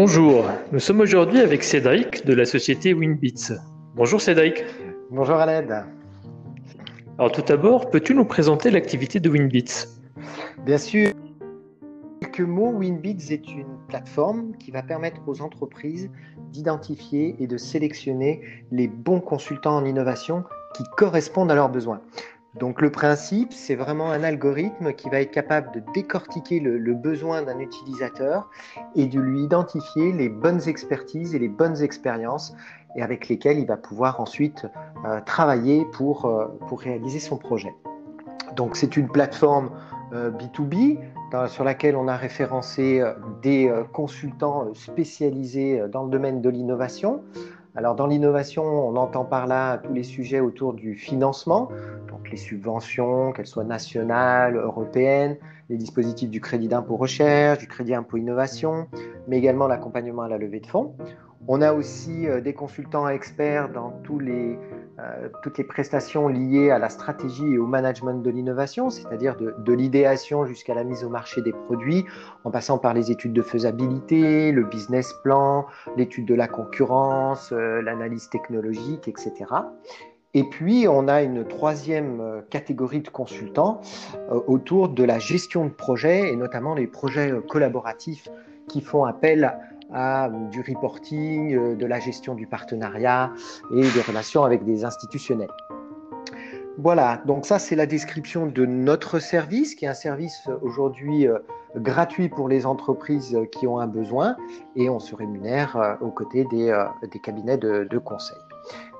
Bonjour, nous sommes aujourd'hui avec Cédric de la société Winbits. Bonjour Cédric. Bonjour Aled. Alors tout d'abord, peux-tu nous présenter l'activité de Winbits? Bien sûr. Quelques mots, Winbits est une plateforme qui va permettre aux entreprises d'identifier et de sélectionner les bons consultants en innovation qui correspondent à leurs besoins. Donc le principe, c'est vraiment un algorithme qui va être capable de décortiquer le, besoin d'un utilisateur et de lui identifier les bonnes expertises et les bonnes expériences et avec lesquelles il va pouvoir ensuite euh, travailler pour, euh, pour réaliser son projet. Donc c'est une plateforme B2B euh, sur laquelle on a référencé des consultants spécialisés dans le domaine de l'innovation. Alors dans l'innovation, on entend par là tous les sujets autour du financement, donc les subventions, qu'elles soient nationales, européennes, les dispositifs du crédit d'impôt recherche, du crédit impôt innovation, mais également l'accompagnement à la levée de fonds. On a aussi euh, des consultants experts dans euh, toutes les prestations liées à la stratégie et au management de l'innovation, c'est-à-dire de, l'idéation jusqu'à la mise au marché des produits, en passant par les études de faisabilité, le business plan, l'étude de la concurrence, euh, l'analyse technologique, etc. Et puis, on a une troisième catégorie de consultants autour de la gestion de projets, et notamment les projets collaboratifs qui font appel à du reporting, euh, de la gestion du partenariat et des relations avec des institutionnels. Voilà, donc ça c'est la description de notre service, qui est un service euh, aujourd'hui euh, gratuit pour les entreprises qui ont un besoin, et on se rémunère aux côtés des, cabinets de conseil.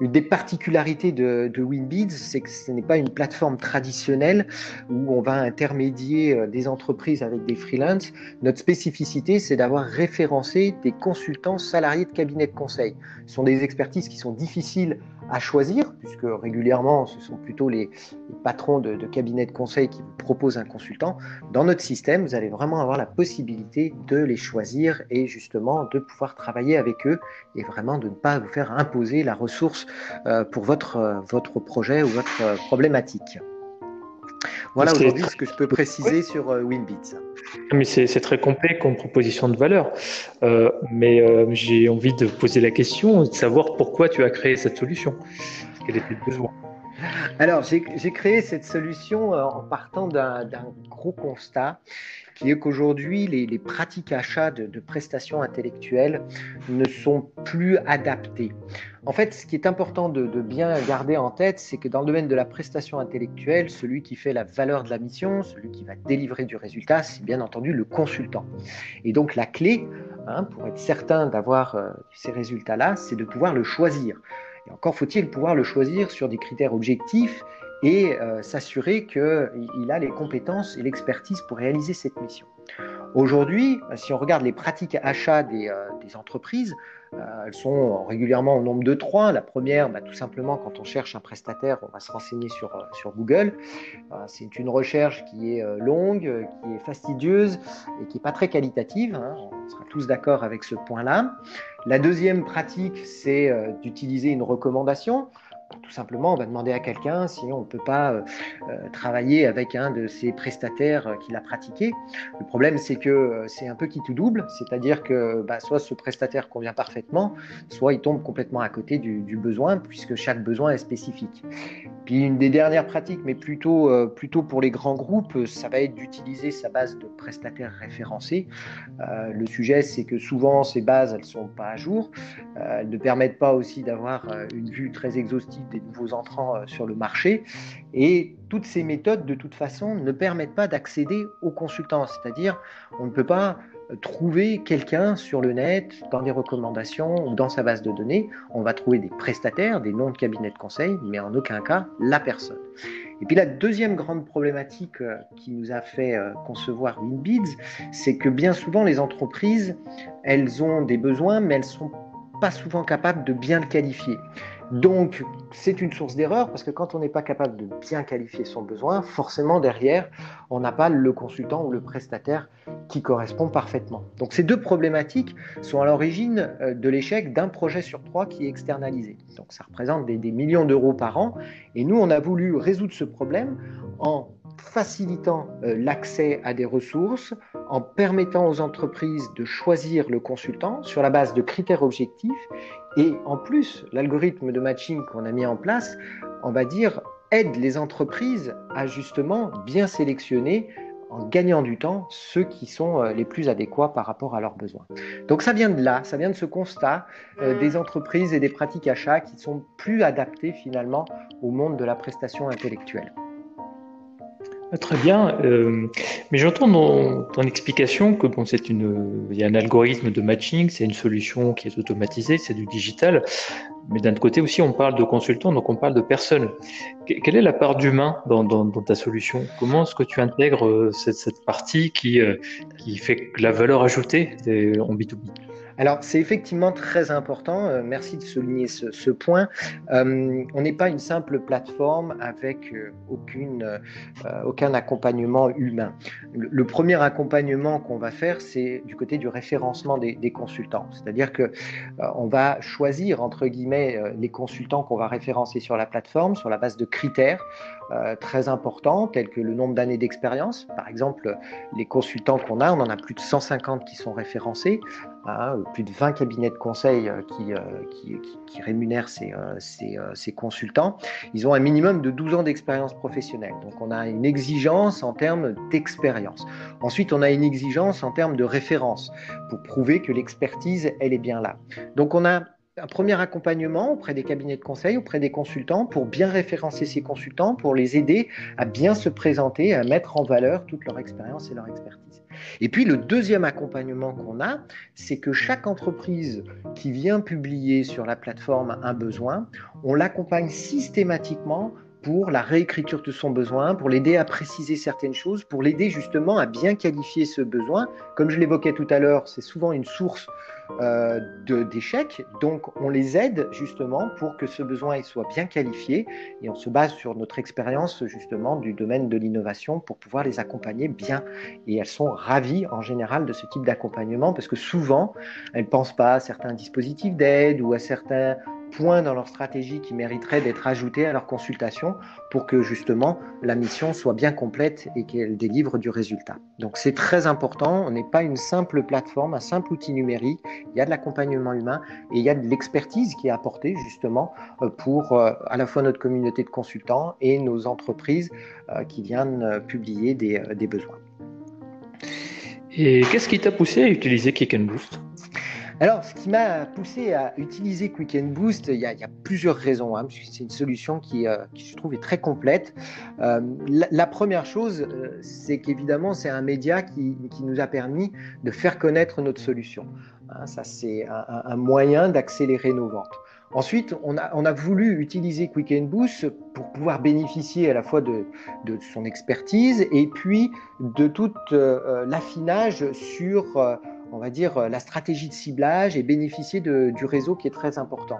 Une des particularités de, Winbids, c'est que ce n'est pas une plateforme traditionnelle où on va intermédier euh, des entreprises avec des freelances. Notre spécificité, c'est d'avoir référencé des consultants salariés de cabinets de conseil. Ce sont des expertises qui sont difficiles à choisir, puisque régulièrement, ce sont plutôt les, patrons de, de, cabinets de conseil qui vous proposent un consultant. Dans notre système, vous allez vraiment avoir la possibilité de les choisir et justement de pouvoir travailler avec eux et vraiment de ne pas vous faire imposer la ressource euh, pour votre, euh, votre projet ou votre euh, problématique. Voilà aujourd'hui ce que je peux préciser sur Winbits. Mais c'est très complet comme proposition de valeur. mais j'ai envie de poser la question, de savoir pourquoi tu as créé cette solution. Quel était le besoin Alors, j'ai créé cette solution en partant d'un gros constat qui est qu'aujourd'hui, les, pratiques achats de, prestations intellectuelles ne sont plus adaptées. En fait, ce qui est important de, bien garder en tête, c'est que dans le domaine de la prestation intellectuelle, celui qui fait la valeur de la mission, celui qui va délivrer du résultat, c'est bien entendu le consultant. Et donc la clé, hein, pour être certain d'avoir euh, ces résultats-là, c'est de pouvoir le choisir. Et encore faut-il pouvoir le choisir sur des critères objectifs et euh, s'assurer qu'il a les compétences et l'expertise pour réaliser cette mission. Aujourd'hui, si on regarde les pratiques achats des, euh, des entreprises, euh, elles sont régulièrement au nombre de trois. La première, bah, tout simplement, quand on cherche un prestataire, on va se renseigner sur, sur Google. C'est une recherche qui est longue, qui est fastidieuse et qui n'est pas très qualitative. Hein. On sera tous d'accord avec ce point-là. La deuxième pratique, c'est d'utiliser une recommandation tout simplement, on va demander à quelqu'un si on ne peut pas euh, euh, travailler avec un de ses prestataires euh, qui l'a pratiqué. Le problème, c'est que c'est un peu qui tout double, c'est-à-dire que bah, soit ce prestataire convient parfaitement, soit il tombe complètement à côté du, besoin, puisque chaque besoin est spécifique. Puis une des dernières pratiques, mais plutôt, plutôt pour les grands groupes, ça va être d'utiliser sa base de prestataires référencés. le sujet, c'est que souvent, ces bases, elles ne sont pas à jour. elles ne permettent pas aussi d'avoir une vue très exhaustive des nouveaux entrants euh, sur le marché. Et toutes ces méthodes, de toute façon, ne permettent pas d'accéder aux consultants. C'est-à-dire, on ne peut pas euh, trouver quelqu'un sur le net, dans des recommandations ou dans sa base de données. On va trouver des prestataires, des noms de cabinets de conseil, mais en aucun cas la personne. Et puis la deuxième grande problématique euh, qui nous a fait concevoir WinBids, c'est que bien souvent les entreprises, elles ont des besoins, mais elles sont pas souvent capables de bien le qualifier. Donc, c'est une source d'erreur parce que quand on n'est pas capable de bien qualifier son besoin, forcément derrière, on n'a pas le consultant ou le prestataire qui correspond parfaitement. Donc, ces deux problématiques sont à l'origine euh, de l'échec d'un projet sur trois qui est externalisé. Donc, ça représente des, des millions d'euros par an. Et nous, on a voulu résoudre ce problème en facilitant l'accès à des ressources, en permettant aux entreprises de choisir le consultant sur la base de critères objectifs. Et en plus, l'algorithme de matching qu'on a mis en place, on va dire, aide les entreprises à justement bien sélectionner en gagnant du temps ceux qui sont euh, les plus adéquats par rapport à leurs besoins. Donc ça vient de là, ça vient de ce constat euh, mmh. des entreprises et des pratiques achats qui sont plus adaptées finalement au monde de la prestation intellectuelle. Ah, très bien, euh, mais j'entends dans ton explication que bon, c'est une, il y a un algorithme de matching, c'est une solution qui est automatisée, c'est du digital, mais d'un côté aussi, on parle de consultants, donc on parle de personnes. Quelle est la part d'humain dans, ta solution? Comment est-ce que tu intègres euh, cette, cette partie qui, euh, qui fait la valeur ajoutée en B2B alors, c'est effectivement très important. Euh, merci de souligner ce, point. Euh, on n'est pas une simple plateforme avec euh, aucune, aucun accompagnement humain. Le, premier accompagnement qu'on va faire, c'est du côté du référencement des, des consultants. C'est-à-dire que on va choisir, entre guillemets, les consultants qu'on va référencer sur la plateforme sur la base de critères très importants, tels que le nombre d'années d'expérience. Par exemple, les consultants qu'on a, on en a plus de 150 qui sont référencés. Hein, plus de 20 cabinets de conseil euh, euh, qui, rémunèrent ces, euh, ces, consultants. Ils ont un minimum de 12 ans d'expérience professionnelle. Donc on a une exigence en termes d'expérience. Ensuite, on a une exigence en termes de référence pour prouver que l'expertise, elle est bien là. Donc on a un premier accompagnement auprès des cabinets de conseil, auprès des consultants, pour bien référencer ces consultants, pour les aider à bien se présenter, à mettre en valeur toute leur expérience et leur expertise. Et puis le deuxième accompagnement qu'on a, c'est que chaque entreprise qui vient publier sur la plateforme un besoin, on l'accompagne systématiquement pour la réécriture de son besoin, pour l'aider à préciser certaines choses, pour l'aider justement à bien qualifier ce besoin. Comme je l'évoquais tout à l'heure, c'est souvent une source euh, d'échecs. Donc, on les aide justement pour que ce besoin soit bien qualifié et on se base sur notre expérience justement du domaine de l'innovation pour pouvoir les accompagner bien. Et elles sont ravies en général de ce type d'accompagnement parce que souvent, elles ne pensent pas à certains dispositifs d'aide ou à certains points dans leur stratégie qui mériteraient d'être ajoutés à leur consultation pour que justement la mission soit bien complète et qu'elle délivre du résultat. Donc c'est très important, on n'est pas une simple plateforme, un simple outil numérique, il y a de l'accompagnement humain et il y a de l'expertise qui est apportée justement euh, pour euh, à la fois notre communauté de consultants et nos entreprises euh, qui viennent publier des, des besoins. Et qu'est-ce qui t'a poussé à utiliser Kick and Boost? Alors, ce qui m'a poussé à utiliser Quick Boost, il y a, plusieurs raisons, hein, c'est une solution qui, euh, qui, je trouve, est très complète. Euh, la, première chose, euh, c'est qu'évidemment, c'est un média qui, qui, nous a permis de faire connaître notre solution. Hein, ça, c'est un, moyen d'accélérer nos ventes. Ensuite, on a, on a, voulu utiliser Quick Boost pour pouvoir bénéficier à la fois de, de son expertise et puis de tout l'affinage sur on va dire, euh, la stratégie de ciblage et bénéficier du réseau qui est très important.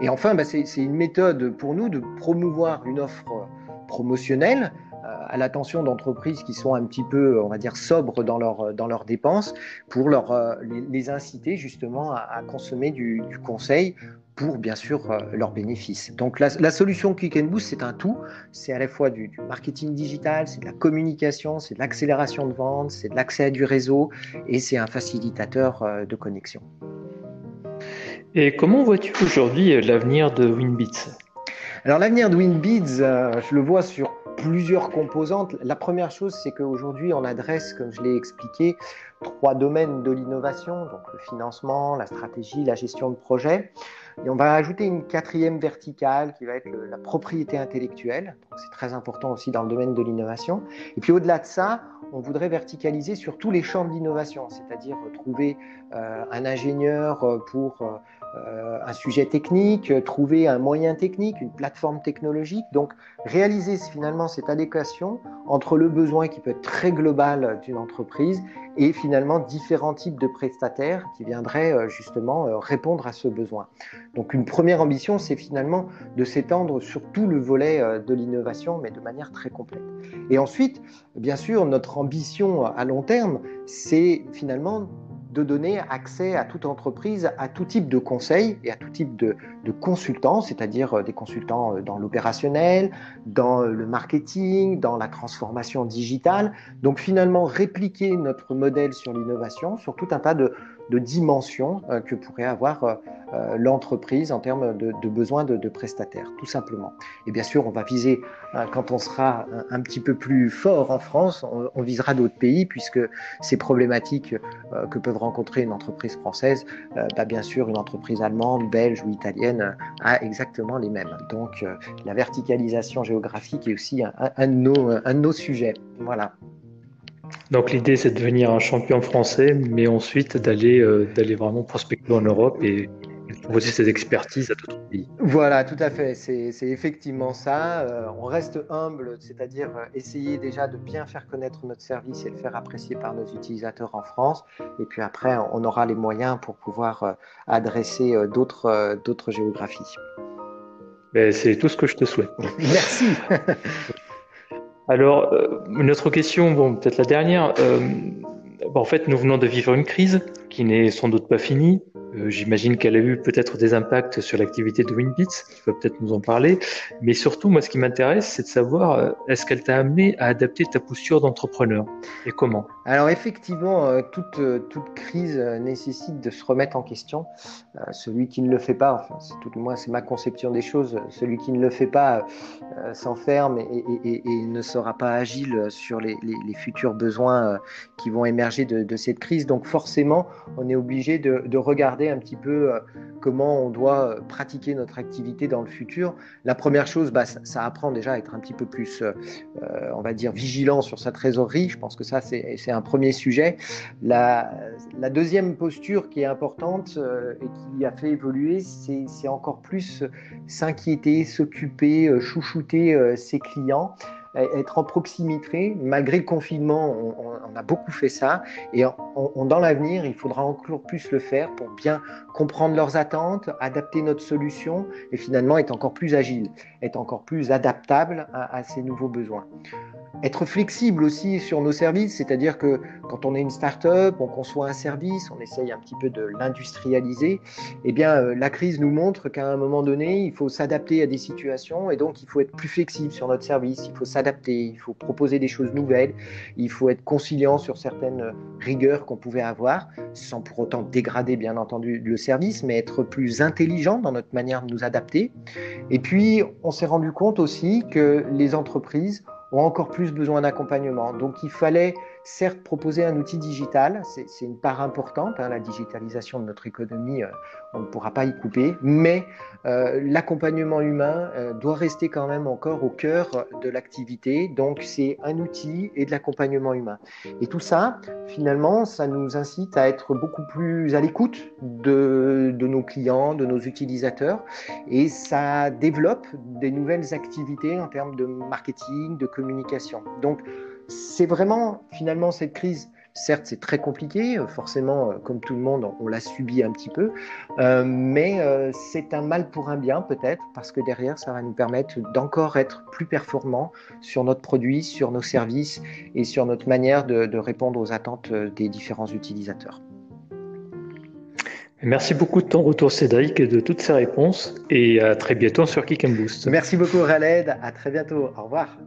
Et enfin, bah, c'est une méthode pour nous de promouvoir une offre promotionnelle euh, à l'attention d'entreprises qui sont un petit peu, on va dire, sobres dans, leur, dans leurs dépenses pour leur, euh, les, inciter justement à, consommer du, du, conseil pour bien sûr euh, leurs bénéfices. Donc la, solution Quick and Boost, c'est un tout. C'est à la fois du, marketing digital, c'est de la communication, c'est de l'accélération de vente, c'est de l'accès à du réseau et c'est un facilitateur euh, de connexion. Et comment vois-tu aujourd'hui l'avenir de WinBits? Alors l'avenir de WinBits, je le vois sur plusieurs composantes. La première chose, c'est qu'aujourd'hui, on adresse, comme je l'ai expliqué, trois domaines de l'innovation, donc le financement, la stratégie, la gestion de projet. Et on va ajouter une quatrième verticale qui va être la propriété intellectuelle. C'est très important aussi dans le domaine de l'innovation. Et puis au-delà de ça, on voudrait verticaliser sur tous les champs de l'innovation, c'est-à-dire trouver euh, un ingénieur euh, pour euh, un sujet technique, trouver un moyen technique, une plateforme technologique. Donc réaliser finalement cette adéquation entre le besoin qui peut être très global d'une entreprise et finalement différents types de prestataires qui viendraient justement répondre à ce besoin. Donc une première ambition, c'est finalement de s'étendre sur tout le volet de l'innovation, mais de manière très complète. Et ensuite, bien sûr, notre ambition à long terme, c'est finalement de donner accès à toute entreprise à tout type de conseils et à tout type de, de consultants, c'est-à-dire des consultants dans l'opérationnel, dans le marketing, dans la transformation digitale. Donc finalement, répliquer notre modèle sur l'innovation sur tout un tas de, de dimensions euh, que pourrait avoir euh, euh, l'entreprise en termes de, besoins de, prestataires, tout simplement. Et bien sûr, on va viser, quand on sera un, petit peu plus fort en France, on, visera d'autres pays, puisque ces problématiques que peuvent rencontrer une entreprise française, bah, bien sûr, une entreprise allemande, belge ou italienne a exactement les mêmes. Donc, la verticalisation géographique est aussi un, un, un de nos sujets. Voilà. Donc l'idée c'est de devenir un champion français, mais ensuite d'aller euh, d'aller vraiment prospecter en Europe et proposer cette expertise à d'autres pays. Voilà, tout à fait. C'est effectivement ça. Euh, on reste humble, c'est-à-dire euh, essayer déjà de bien faire connaître notre service et le faire apprécier par nos utilisateurs en France. Et puis après, on aura les moyens pour pouvoir adresser d'autres d'autres géographies. Ben, c'est tout ce que je te souhaite. Merci. Alors, euh, une autre question, bon, peut-être la dernière. Euh, en fait, nous venons de vivre une crise qui n'est sans doute pas finie. Euh, j'imagine qu'elle a eu peut-être des impacts sur l'activité de Winbits, tu vas peut-être nous en parler. Mais surtout, moi, ce qui m'intéresse, c'est de savoir, euh, est-ce qu'elle t'a amené à adapter ta posture d'entrepreneur et comment? Alors effectivement, euh, toute, crise nécessite de se remettre en question. celui qui ne le fait pas, enfin, c'est tout moi, c'est ma conception des choses, celui qui ne le fait pas s'enferme et, ne sera pas agile sur les, futurs besoins qui vont émerger de, cette crise. Donc forcément, on est obligé de regarder un petit peu euh, comment on doit euh, pratiquer notre activité dans le futur. La première chose, bah, ça, apprend déjà à être un petit peu plus, euh, on va dire, vigilant sur sa trésorerie. Je pense que ça, c'est un premier sujet. La, deuxième posture qui est importante et qui a fait évoluer, c'est encore plus s'inquiéter, s'occuper, chouchouter ses clients être en proximité. Malgré le confinement, on, a beaucoup fait ça. Et dans l'avenir, il faudra encore plus le faire pour bien comprendre leurs attentes, adapter notre solution et finalement être encore plus agile, être encore plus adaptable à, ces nouveaux besoins. Être flexible aussi sur nos services, c'est-à-dire que quand on est une start-up, on conçoit un service, on essaye un petit peu de l'industrialiser, eh bien euh, la crise nous montre qu'à un moment donné, il faut s'adapter à des situations et donc il faut être plus flexible sur notre service, il faut s'adapter, il faut proposer des choses nouvelles, il faut être conciliant sur certaines rigueurs qu'on pouvait avoir, sans pour autant dégrader bien entendu le service, mais être plus intelligent dans notre manière de nous adapter. Et puis, on s'est rendu compte aussi que les entreprises ont encore plus besoin d'accompagnement. Donc, il fallait certes proposer un outil digital, c'est une part importante, hein, la digitalisation de notre économie, euh, on ne pourra pas y couper, mais euh, l'accompagnement humain euh, doit rester quand même encore au cœur de l'activité, donc c'est un outil et de l'accompagnement humain. Et tout ça, finalement, ça nous incite à être beaucoup plus à l'écoute de, de nos clients, de nos utilisateurs, et ça développe des nouvelles activités en termes de marketing, de communication. Donc, c'est vraiment finalement cette crise. Certes, c'est très compliqué, euh, forcément, euh, comme tout le monde, on l'a subi un petit peu, euh, mais c'est un mal pour un bien peut-être, parce que derrière, ça va nous permettre d'encore être plus performants sur notre produit, sur nos services et sur notre manière de, répondre aux attentes des différents utilisateurs. Merci beaucoup de ton retour, Cédric, et de toutes ces réponses. Et à très bientôt sur Kick Boost. Merci beaucoup, Raled. À très bientôt. Au revoir.